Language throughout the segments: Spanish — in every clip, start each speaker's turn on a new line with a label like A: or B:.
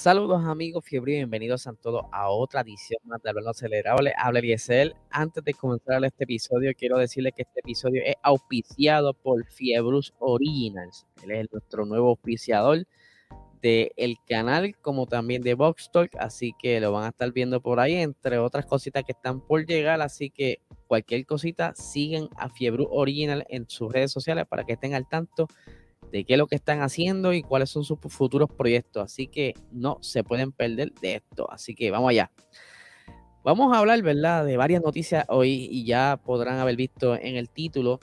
A: Saludos amigos fiebre y bienvenidos a todos a otra edición más de Hablando Acelerable. Habla Eliezer. Antes de comenzar este episodio, quiero decirles que este episodio es auspiciado por Fiebrus Originals. Él es nuestro nuevo auspiciador del el canal, como también de Box Talk. Así que lo van a estar viendo por ahí, entre otras cositas que están por llegar. Así que cualquier cosita, siguen a Fiebrus Original en sus redes sociales para que estén al tanto de qué es lo que están haciendo y cuáles son sus futuros proyectos. Así que no se pueden perder de esto. Así que vamos allá. Vamos a hablar, ¿verdad?, de varias noticias hoy y ya podrán haber visto en el título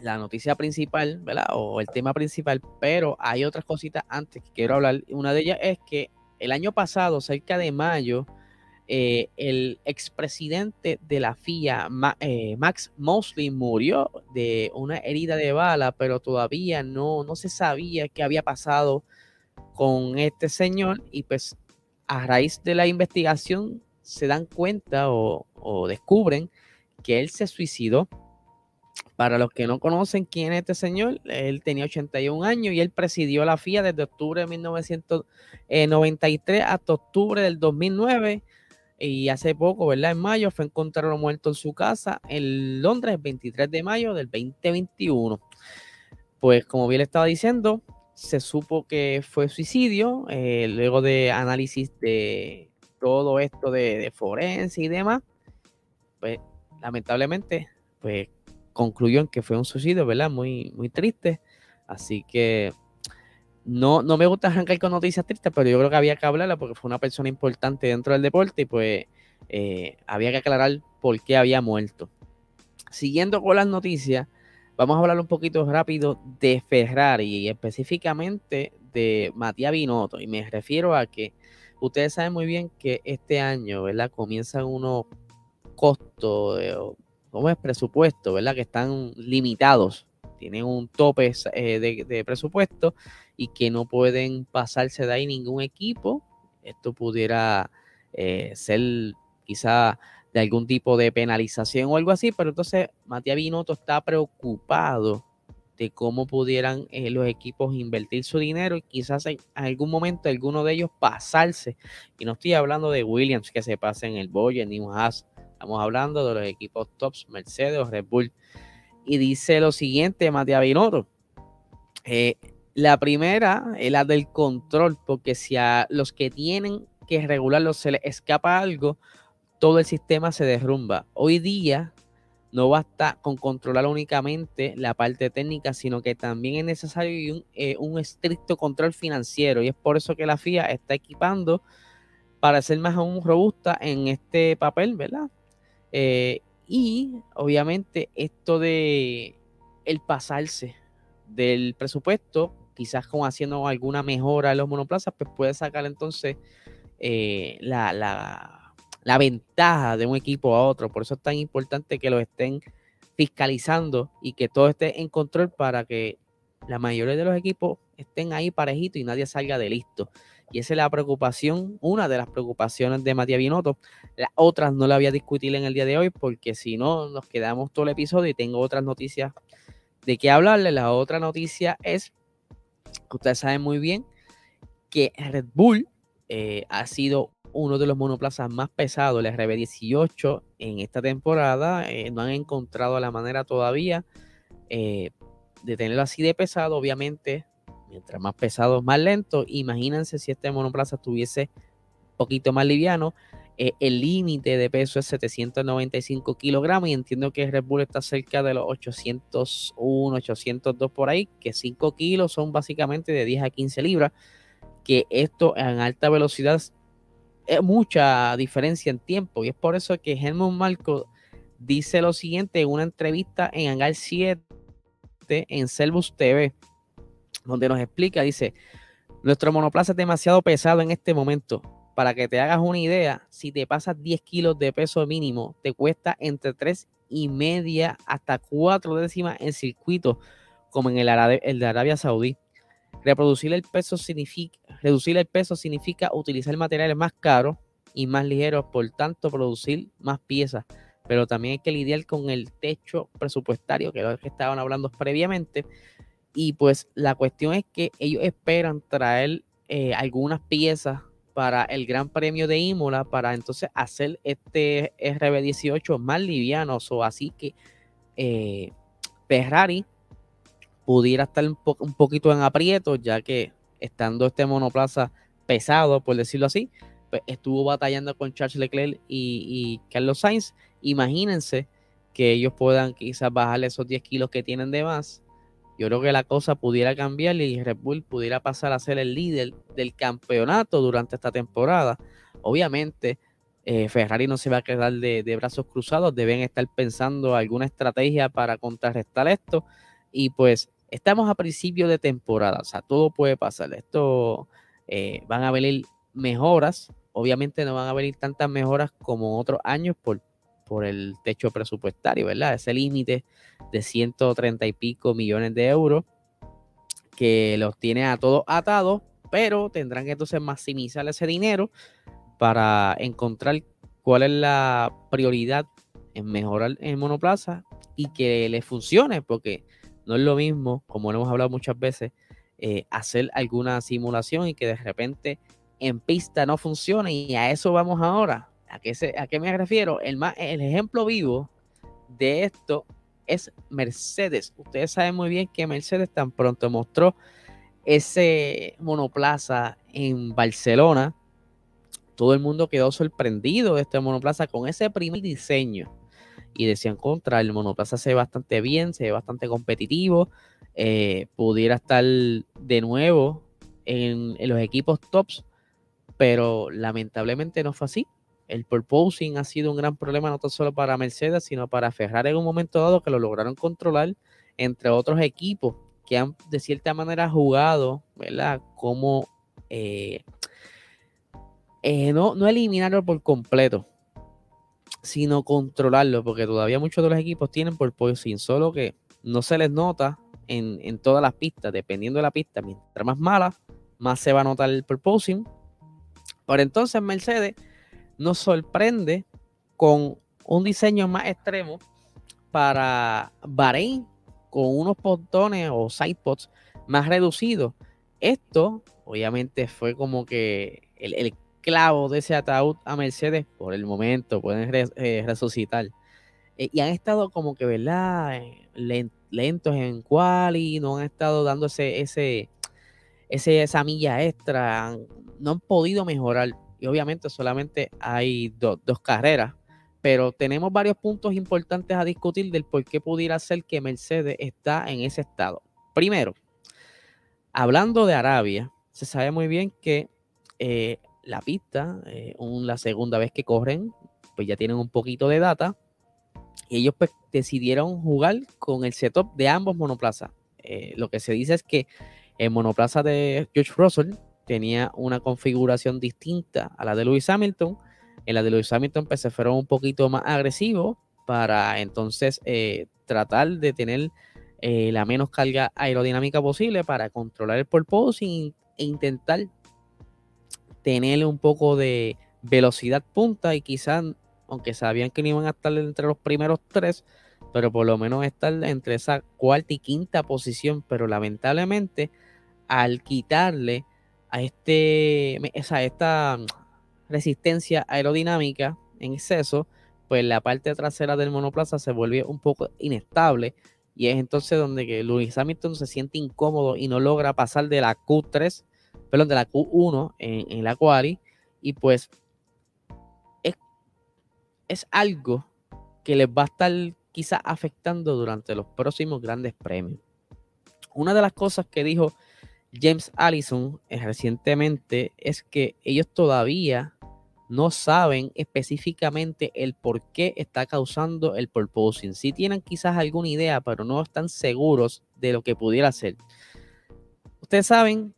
A: la noticia principal, ¿verdad? O el tema principal, pero hay otras cositas antes que quiero hablar. Una de ellas es que el año pasado, cerca de mayo, eh, el expresidente de la FIA, eh, Max Mosley, murió de una herida de bala, pero todavía no, no se sabía qué había pasado con este señor y pues a raíz de la investigación se dan cuenta o, o descubren que él se suicidó. Para los que no conocen quién es este señor, él tenía 81 años y él presidió la FIA desde octubre de 1993 hasta octubre del 2009 y hace poco, ¿verdad? En mayo fue encontrado muerto en su casa en Londres, el 23 de mayo del 2021. Pues como bien le estaba diciendo, se supo que fue suicidio, eh, luego de análisis de todo esto de, de forense y demás, pues lamentablemente, pues concluyó en que fue un suicidio, ¿verdad? Muy, muy triste. Así que no, no me gusta arrancar con noticias tristes, pero yo creo que había que hablarla porque fue una persona importante dentro del deporte y pues eh, había que aclarar por qué había muerto. Siguiendo con las noticias, vamos a hablar un poquito rápido de Ferrari y específicamente de Matías Binotto. Y me refiero a que ustedes saben muy bien que este año, ¿verdad? Comienzan unos costos, eh, ¿cómo es? Presupuesto, ¿verdad? Que están limitados tienen un tope eh, de, presupuesto y que no pueden pasarse de ahí ningún equipo. Esto pudiera eh, ser quizá de algún tipo de penalización o algo así, pero entonces Matías Binotto está preocupado de cómo pudieran eh, los equipos invertir su dinero y quizás en algún momento alguno de ellos pasarse. Y no estoy hablando de Williams que se pase en el Boyer ni un Haas. Estamos hablando de los equipos tops, Mercedes o Red Bull y dice lo siguiente, Matías Binotto. Eh, la primera es la del control, porque si a los que tienen que regularlo se les escapa algo, todo el sistema se derrumba. Hoy día no basta con controlar únicamente la parte técnica, sino que también es necesario un, eh, un, estricto control financiero. Y es por eso que la FIA está equipando para ser más aún robusta en este papel, ¿verdad? Eh, y obviamente esto de el pasarse del presupuesto, quizás como haciendo alguna mejora en los monoplazas, pues puede sacar entonces eh, la, la, ventaja de un equipo a otro. Por eso es tan importante que lo estén fiscalizando y que todo esté en control para que la mayoría de los equipos estén ahí parejitos y nadie salga de listo. Y esa es la preocupación, una de las preocupaciones de Matías Binotto. Las otras no la voy a discutir en el día de hoy porque si no nos quedamos todo el episodio y tengo otras noticias de qué hablarle. La otra noticia es que ustedes saben muy bien que Red Bull eh, ha sido uno de los monoplazas más pesados, el RB18 en esta temporada. Eh, no han encontrado la manera todavía eh, de tenerlo así de pesado. Obviamente mientras más pesado, más lento. Imagínense si este monoplaza estuviese un poquito más liviano. Eh, el límite de peso es 795 kilogramos y entiendo que Red Bull está cerca de los 801, 802 por ahí, que 5 kilos son básicamente de 10 a 15 libras, que esto en alta velocidad es mucha diferencia en tiempo y es por eso que Helmut Marco dice lo siguiente en una entrevista en Hangar 7 en Selvus TV donde nos explica, dice, nuestro monoplaza es demasiado pesado en este momento. Para que te hagas una idea, si te pasas 10 kilos de peso mínimo, te cuesta entre 3 y media hasta 4 décimas en circuito, como en el, de Arabia Saudí. Reproducir el peso significa, reducir el peso significa utilizar materiales más caros y más ligeros, por tanto, producir más piezas. Pero también hay que lidiar con el techo presupuestario, que es lo que estaban hablando previamente, y pues la cuestión es que ellos esperan traer eh, algunas piezas para el Gran Premio de Imola para entonces hacer este RB18 más liviano. Así que eh, Ferrari pudiera estar un, un, poquito en aprieto, ya que estando este monoplaza pesado, por decirlo así, pues estuvo batallando con Charles Leclerc y, Carlos Sainz. Imagínense que ellos puedan quizás bajarle esos 10 kilos que tienen de más. Yo creo que la cosa pudiera cambiar y Red Bull pudiera pasar a ser el líder del campeonato durante esta temporada. Obviamente, eh, Ferrari no se va a quedar de, brazos cruzados, deben estar pensando alguna estrategia para contrarrestar esto. Y pues estamos a principio de temporada, o sea, todo puede pasar. Esto eh, van a venir mejoras. Obviamente no van a venir tantas mejoras como otros años por, por el techo presupuestario, ¿verdad? Ese límite de 130 y pico millones de euros que los tiene a todos atados, pero tendrán que entonces maximizar ese dinero para encontrar cuál es la prioridad en mejorar el monoplaza y que le funcione, porque no es lo mismo, como lo hemos hablado muchas veces, eh, hacer alguna simulación y que de repente en pista no funcione. Y a eso vamos ahora. ¿A qué, a me refiero? El, el ejemplo vivo de esto es Mercedes. Ustedes saben muy bien que Mercedes tan pronto mostró ese monoplaza en Barcelona. Todo el mundo quedó sorprendido de este monoplaza con ese primer diseño y decían contra, el monoplaza se ve bastante bien, se ve bastante competitivo, eh, pudiera estar de nuevo en, los equipos tops, pero lamentablemente no fue así. El purposing ha sido un gran problema no tan solo para Mercedes, sino para Ferrari en un momento dado que lo lograron controlar, entre otros equipos que han de cierta manera jugado, ¿verdad? Como eh, eh, no, no eliminarlo por completo, sino controlarlo, porque todavía muchos de los equipos tienen porpoising, solo que no se les nota en, todas las pistas, dependiendo de la pista, mientras más mala, más se va a notar el porpoising. Por entonces Mercedes nos sorprende con un diseño más extremo para Bahrein, con unos pontones o sidepods más reducidos. Esto, obviamente, fue como que el, clavo de ese ataúd a Mercedes por el momento, pueden eh, resucitar. Eh, y han estado como que, ¿verdad? Lentos en quali, no han estado dando ese, ese, esa milla extra, no han podido mejorar. Y obviamente solamente hay dos carreras, pero tenemos varios puntos importantes a discutir del por qué pudiera ser que Mercedes está en ese estado. Primero, hablando de Arabia, se sabe muy bien que la pista, eh, la segunda vez que corren, pues ya tienen un poquito de data. Y ellos pues decidieron jugar con el setup de ambos monoplazas. Eh, lo que se dice es que el monoplaza de George Russell tenía una configuración distinta a la de Lewis Hamilton. En la de Lewis Hamilton pues se fueron un poquito más agresivos para entonces eh, tratar de tener la menos carga aerodinámica posible para controlar el porpoising e intentar tener un poco de velocidad punta y quizás, aunque sabían que no iban a estar entre los primeros tres, pero por lo menos estar entre esa cuarta y quinta posición, pero lamentablemente al quitarle a este esa, esta resistencia aerodinámica en exceso, pues la parte trasera del monoplaza se vuelve un poco inestable y es entonces donde que Hamilton se siente incómodo y no logra pasar de la Q3 perdón, de la Q1 en, la quali. Y pues es, es algo que les va a estar quizás afectando durante los próximos grandes premios. Una de las cosas que dijo James Allison eh, recientemente es que ellos todavía no saben específicamente el por qué está causando el porpoising. Sí tienen quizás alguna idea, pero no están seguros de lo que pudiera ser. Ustedes saben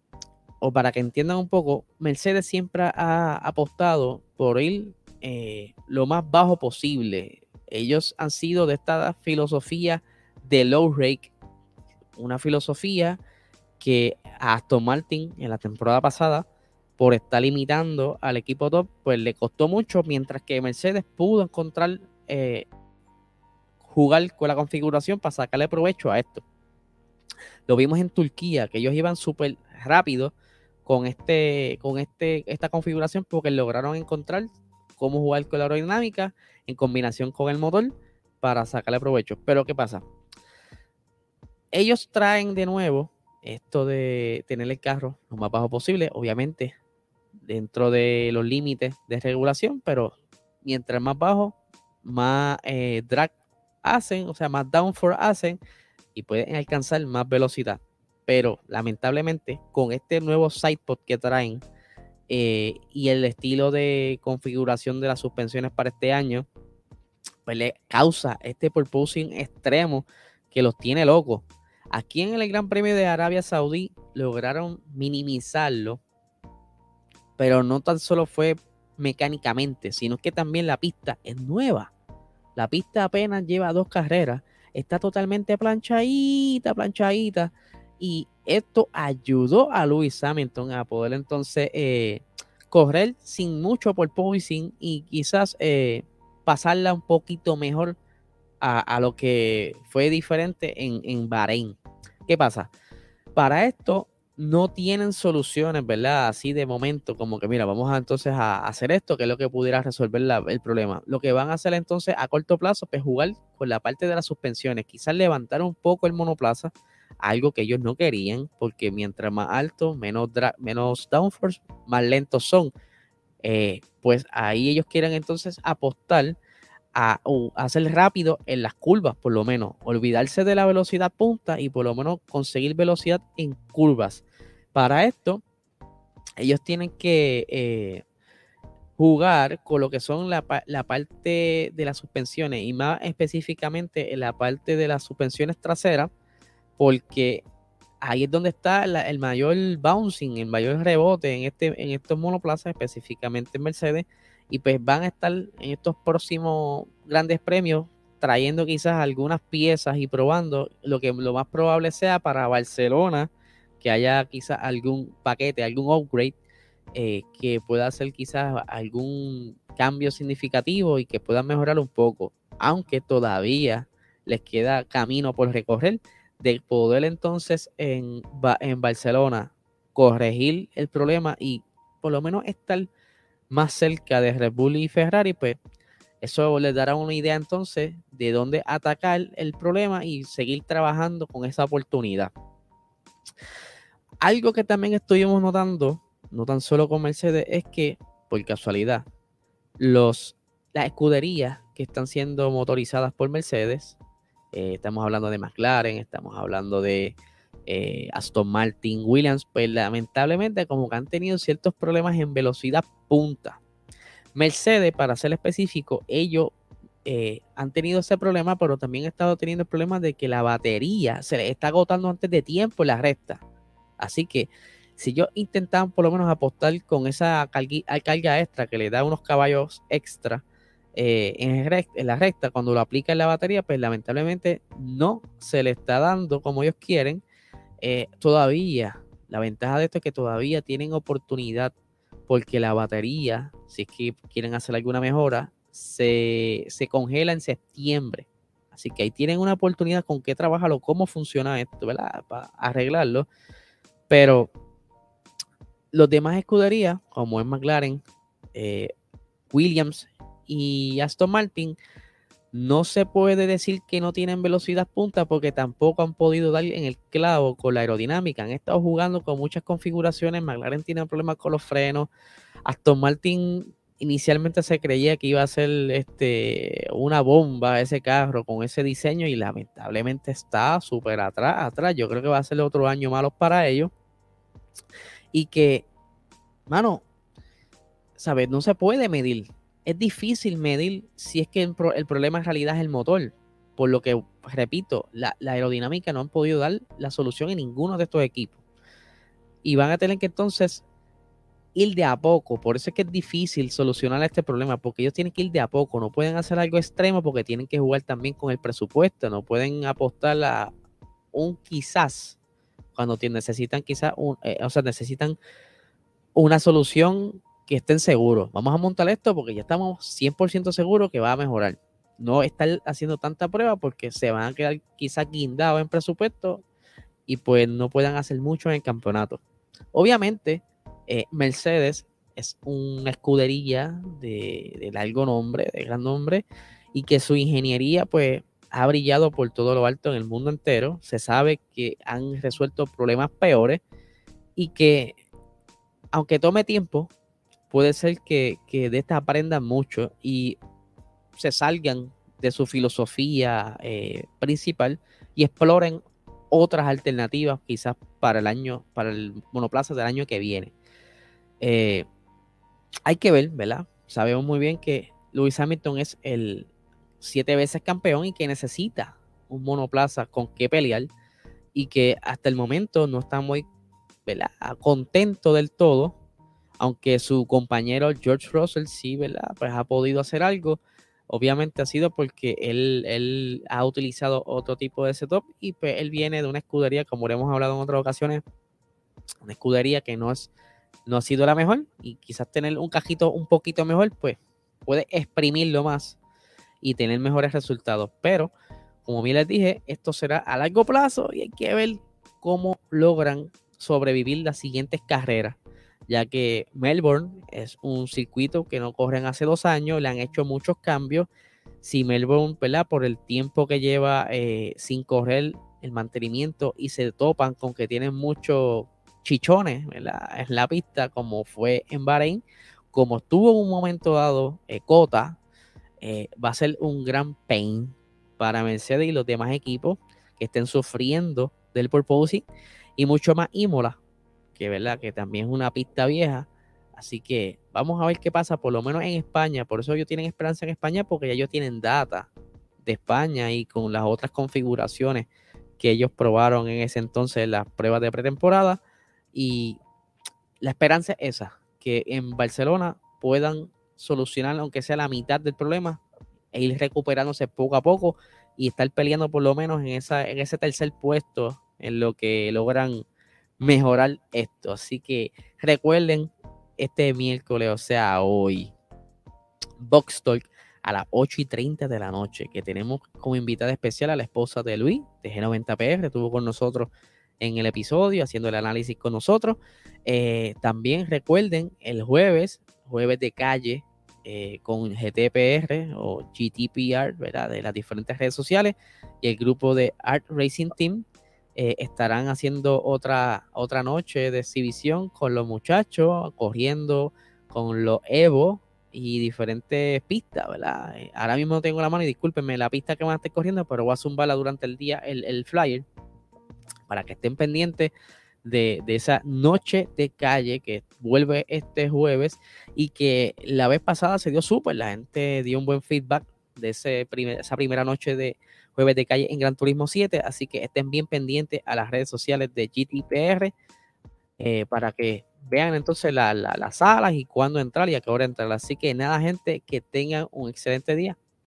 A: o para que entiendan un poco, Mercedes siempre ha apostado por ir eh, lo más bajo posible. Ellos han sido de esta filosofía de low rake, una filosofía que a Aston Martin en la temporada pasada, por estar limitando al equipo top, pues le costó mucho, mientras que Mercedes pudo encontrar eh, jugar con la configuración para sacarle provecho a esto. Lo vimos en Turquía, que ellos iban súper rápido con, este, con este, esta configuración porque lograron encontrar cómo jugar con la aerodinámica en combinación con el motor para sacarle provecho. Pero ¿qué pasa? Ellos traen de nuevo esto de tener el carro lo más bajo posible, obviamente dentro de los límites de regulación, pero mientras más bajo, más eh, drag hacen, o sea, más downforce hacen y pueden alcanzar más velocidad. Pero lamentablemente, con este nuevo sidepod que traen eh, y el estilo de configuración de las suspensiones para este año, pues le causa este purposing extremo que los tiene locos. Aquí en el Gran Premio de Arabia Saudí lograron minimizarlo, pero no tan solo fue mecánicamente, sino que también la pista es nueva. La pista apenas lleva dos carreras, está totalmente planchadita, planchadita. Y esto ayudó a Lewis Hamilton a poder entonces eh, correr sin mucho por sin y quizás eh, pasarla un poquito mejor a, lo que fue diferente en, en Bahrein. ¿Qué pasa? Para esto no tienen soluciones, ¿verdad? Así de momento, como que mira, vamos a, entonces a hacer esto, que es lo que pudiera resolver el problema. Lo que van a hacer entonces a corto plazo es jugar con la parte de las suspensiones, quizás levantar un poco el monoplaza, algo que ellos no querían, porque mientras más alto, menos, menos downforce, más lentos son. Eh, pues ahí ellos quieren entonces apostar a, hacer rápido en las curvas, por lo menos. Olvidarse de la velocidad punta y por lo menos conseguir velocidad en curvas. Para esto, ellos tienen que eh, jugar con lo que son la, parte de las suspensiones y más específicamente en la parte de las suspensiones traseras, porque ahí es donde está el mayor bouncing, el mayor rebote en, este, en estos monoplazas, específicamente en Mercedes, y pues van a estar en estos próximos grandes premios trayendo quizás algunas piezas y probando lo que lo más probable sea para Barcelona que haya quizás algún paquete, algún upgrade eh, que pueda hacer quizás algún cambio significativo y que pueda mejorar un poco, aunque todavía les queda camino por recorrer de poder entonces en, en Barcelona corregir el problema y por lo menos estar más cerca de Red Bull y Ferrari, pues eso les dará una idea entonces de dónde atacar el problema y seguir trabajando con esa oportunidad. Algo que también estuvimos notando, no tan solo con Mercedes, es que, por casualidad, los, las escuderías que están siendo motorizadas por Mercedes, eh, estamos hablando de McLaren, estamos hablando de eh, Aston Martin, Williams, pues lamentablemente como que han tenido ciertos problemas en velocidad punta. Mercedes, para ser específico, ellos eh, han tenido ese problema, pero también han estado teniendo el problema de que la batería se les está agotando antes de tiempo en la recta. Así que si yo intentaba por lo menos apostar con esa carga, extra que le da unos caballos extra eh, en, la recta, cuando lo aplica en la batería, pues lamentablemente no se le está dando como ellos quieren. Eh, todavía, la ventaja de esto es que todavía tienen oportunidad porque la batería, si es que quieren hacer alguna mejora, se, se congela en septiembre. Así que ahí tienen una oportunidad con qué trabajarlo, cómo funciona esto, ¿verdad? Para arreglarlo. Pero los demás escuderías, como es McLaren, eh, Williams y Aston Martin, no se puede decir que no tienen velocidad punta porque tampoco han podido dar en el clavo con la aerodinámica. Han estado jugando con muchas configuraciones. McLaren tiene problemas con los frenos. Aston Martin inicialmente se creía que iba a ser este, una bomba ese carro con ese diseño y lamentablemente está súper atrás, atrás. Yo creo que va a ser otro año malo para ellos. Y que, mano, ¿sabes? No se puede medir. Es difícil medir si es que el, problema en realidad es el motor. Por lo que, repito, la, aerodinámica no han podido dar la solución en ninguno de estos equipos. Y van a tener que entonces ir de a poco. Por eso es que es difícil solucionar este problema, porque ellos tienen que ir de a poco. No pueden hacer algo extremo porque tienen que jugar también con el presupuesto. No pueden apostar a un quizás cuando necesitan quizás, un, eh, o sea, necesitan una solución que estén seguros. Vamos a montar esto porque ya estamos 100% seguros que va a mejorar. No estar haciendo tanta prueba porque se van a quedar quizás guindados en presupuesto y pues no puedan hacer mucho en el campeonato. Obviamente, Eh, Mercedes es una escudería de, de, largo nombre, de gran nombre, y que su ingeniería pues ha brillado por todo lo alto en el mundo entero. Se sabe que han resuelto problemas peores y que aunque tome tiempo, puede ser que, de esta aprendan mucho y se salgan de su filosofía eh, principal y exploren otras alternativas quizás para el año, para el monoplaza del año que viene. Eh, hay que ver, ¿verdad? Sabemos muy bien que Lewis Hamilton es el siete veces campeón y que necesita un monoplaza con que pelear y que hasta el momento no está muy contento del todo, aunque su compañero George Russell sí, ¿verdad? Pues ha podido hacer algo. Obviamente ha sido porque él, él ha utilizado otro tipo de setup y pues él viene de una escudería, como hemos hablado en otras ocasiones, una escudería que no, es, no ha sido la mejor y quizás tener un cajito un poquito mejor, pues puede exprimirlo más y tener mejores resultados. Pero, como bien les dije, esto será a largo plazo y hay que ver cómo logran sobrevivir las siguientes carreras, ya que Melbourne es un circuito que no corren hace dos años, le han hecho muchos cambios. Si Melbourne, ¿verdad? Por el tiempo que lleva eh, sin correr el mantenimiento y se topan con que tienen muchos chichones en la pista, como fue en Bahrein, como estuvo en un momento dado eh, Cota, eh, va a ser un gran pain para Mercedes y los demás equipos que estén sufriendo del porpoising y mucho más Imola, que verdad que también es una pista vieja. Así que vamos a ver qué pasa, por lo menos en España. Por eso ellos tienen esperanza en España, porque ya ellos tienen data de España y con las otras configuraciones que ellos probaron en ese entonces las pruebas de pretemporada. Y la esperanza es esa, que en Barcelona puedan solucionar, aunque sea la mitad del problema, e ir recuperándose poco a poco y estar peleando por lo menos en, esa, en ese tercer puesto en lo que logran mejorar esto. Así que recuerden este miércoles, o sea, hoy, Box Talk a las 8 y 30 de la noche, que tenemos como invitada especial a la esposa de Luis, de G90PR, estuvo con nosotros en el episodio, haciendo el análisis con nosotros. Eh, también recuerden el jueves, jueves de calle, eh, con GTPR o GTPR, ¿verdad? De las diferentes redes sociales y el grupo de Art Racing Team eh, estarán haciendo otra, otra noche de exhibición con los muchachos, corriendo con los Evo y diferentes pistas, ¿verdad? Eh, ahora mismo no tengo la mano y discúlpenme la pista que van a estar corriendo, pero voy a zumbarla durante el día, el, flyer, para que estén pendientes de, de, esa noche de calle que vuelve este jueves y que la vez pasada se dio súper, la gente dio un buen feedback de ese primer, esa primera noche de, jueves de calle en Gran Turismo 7, así que estén bien pendientes a las redes sociales de GTPR eh, para que vean entonces las salas y cuándo entrar y a qué hora entrar. Así que nada, gente, que tengan un excelente día.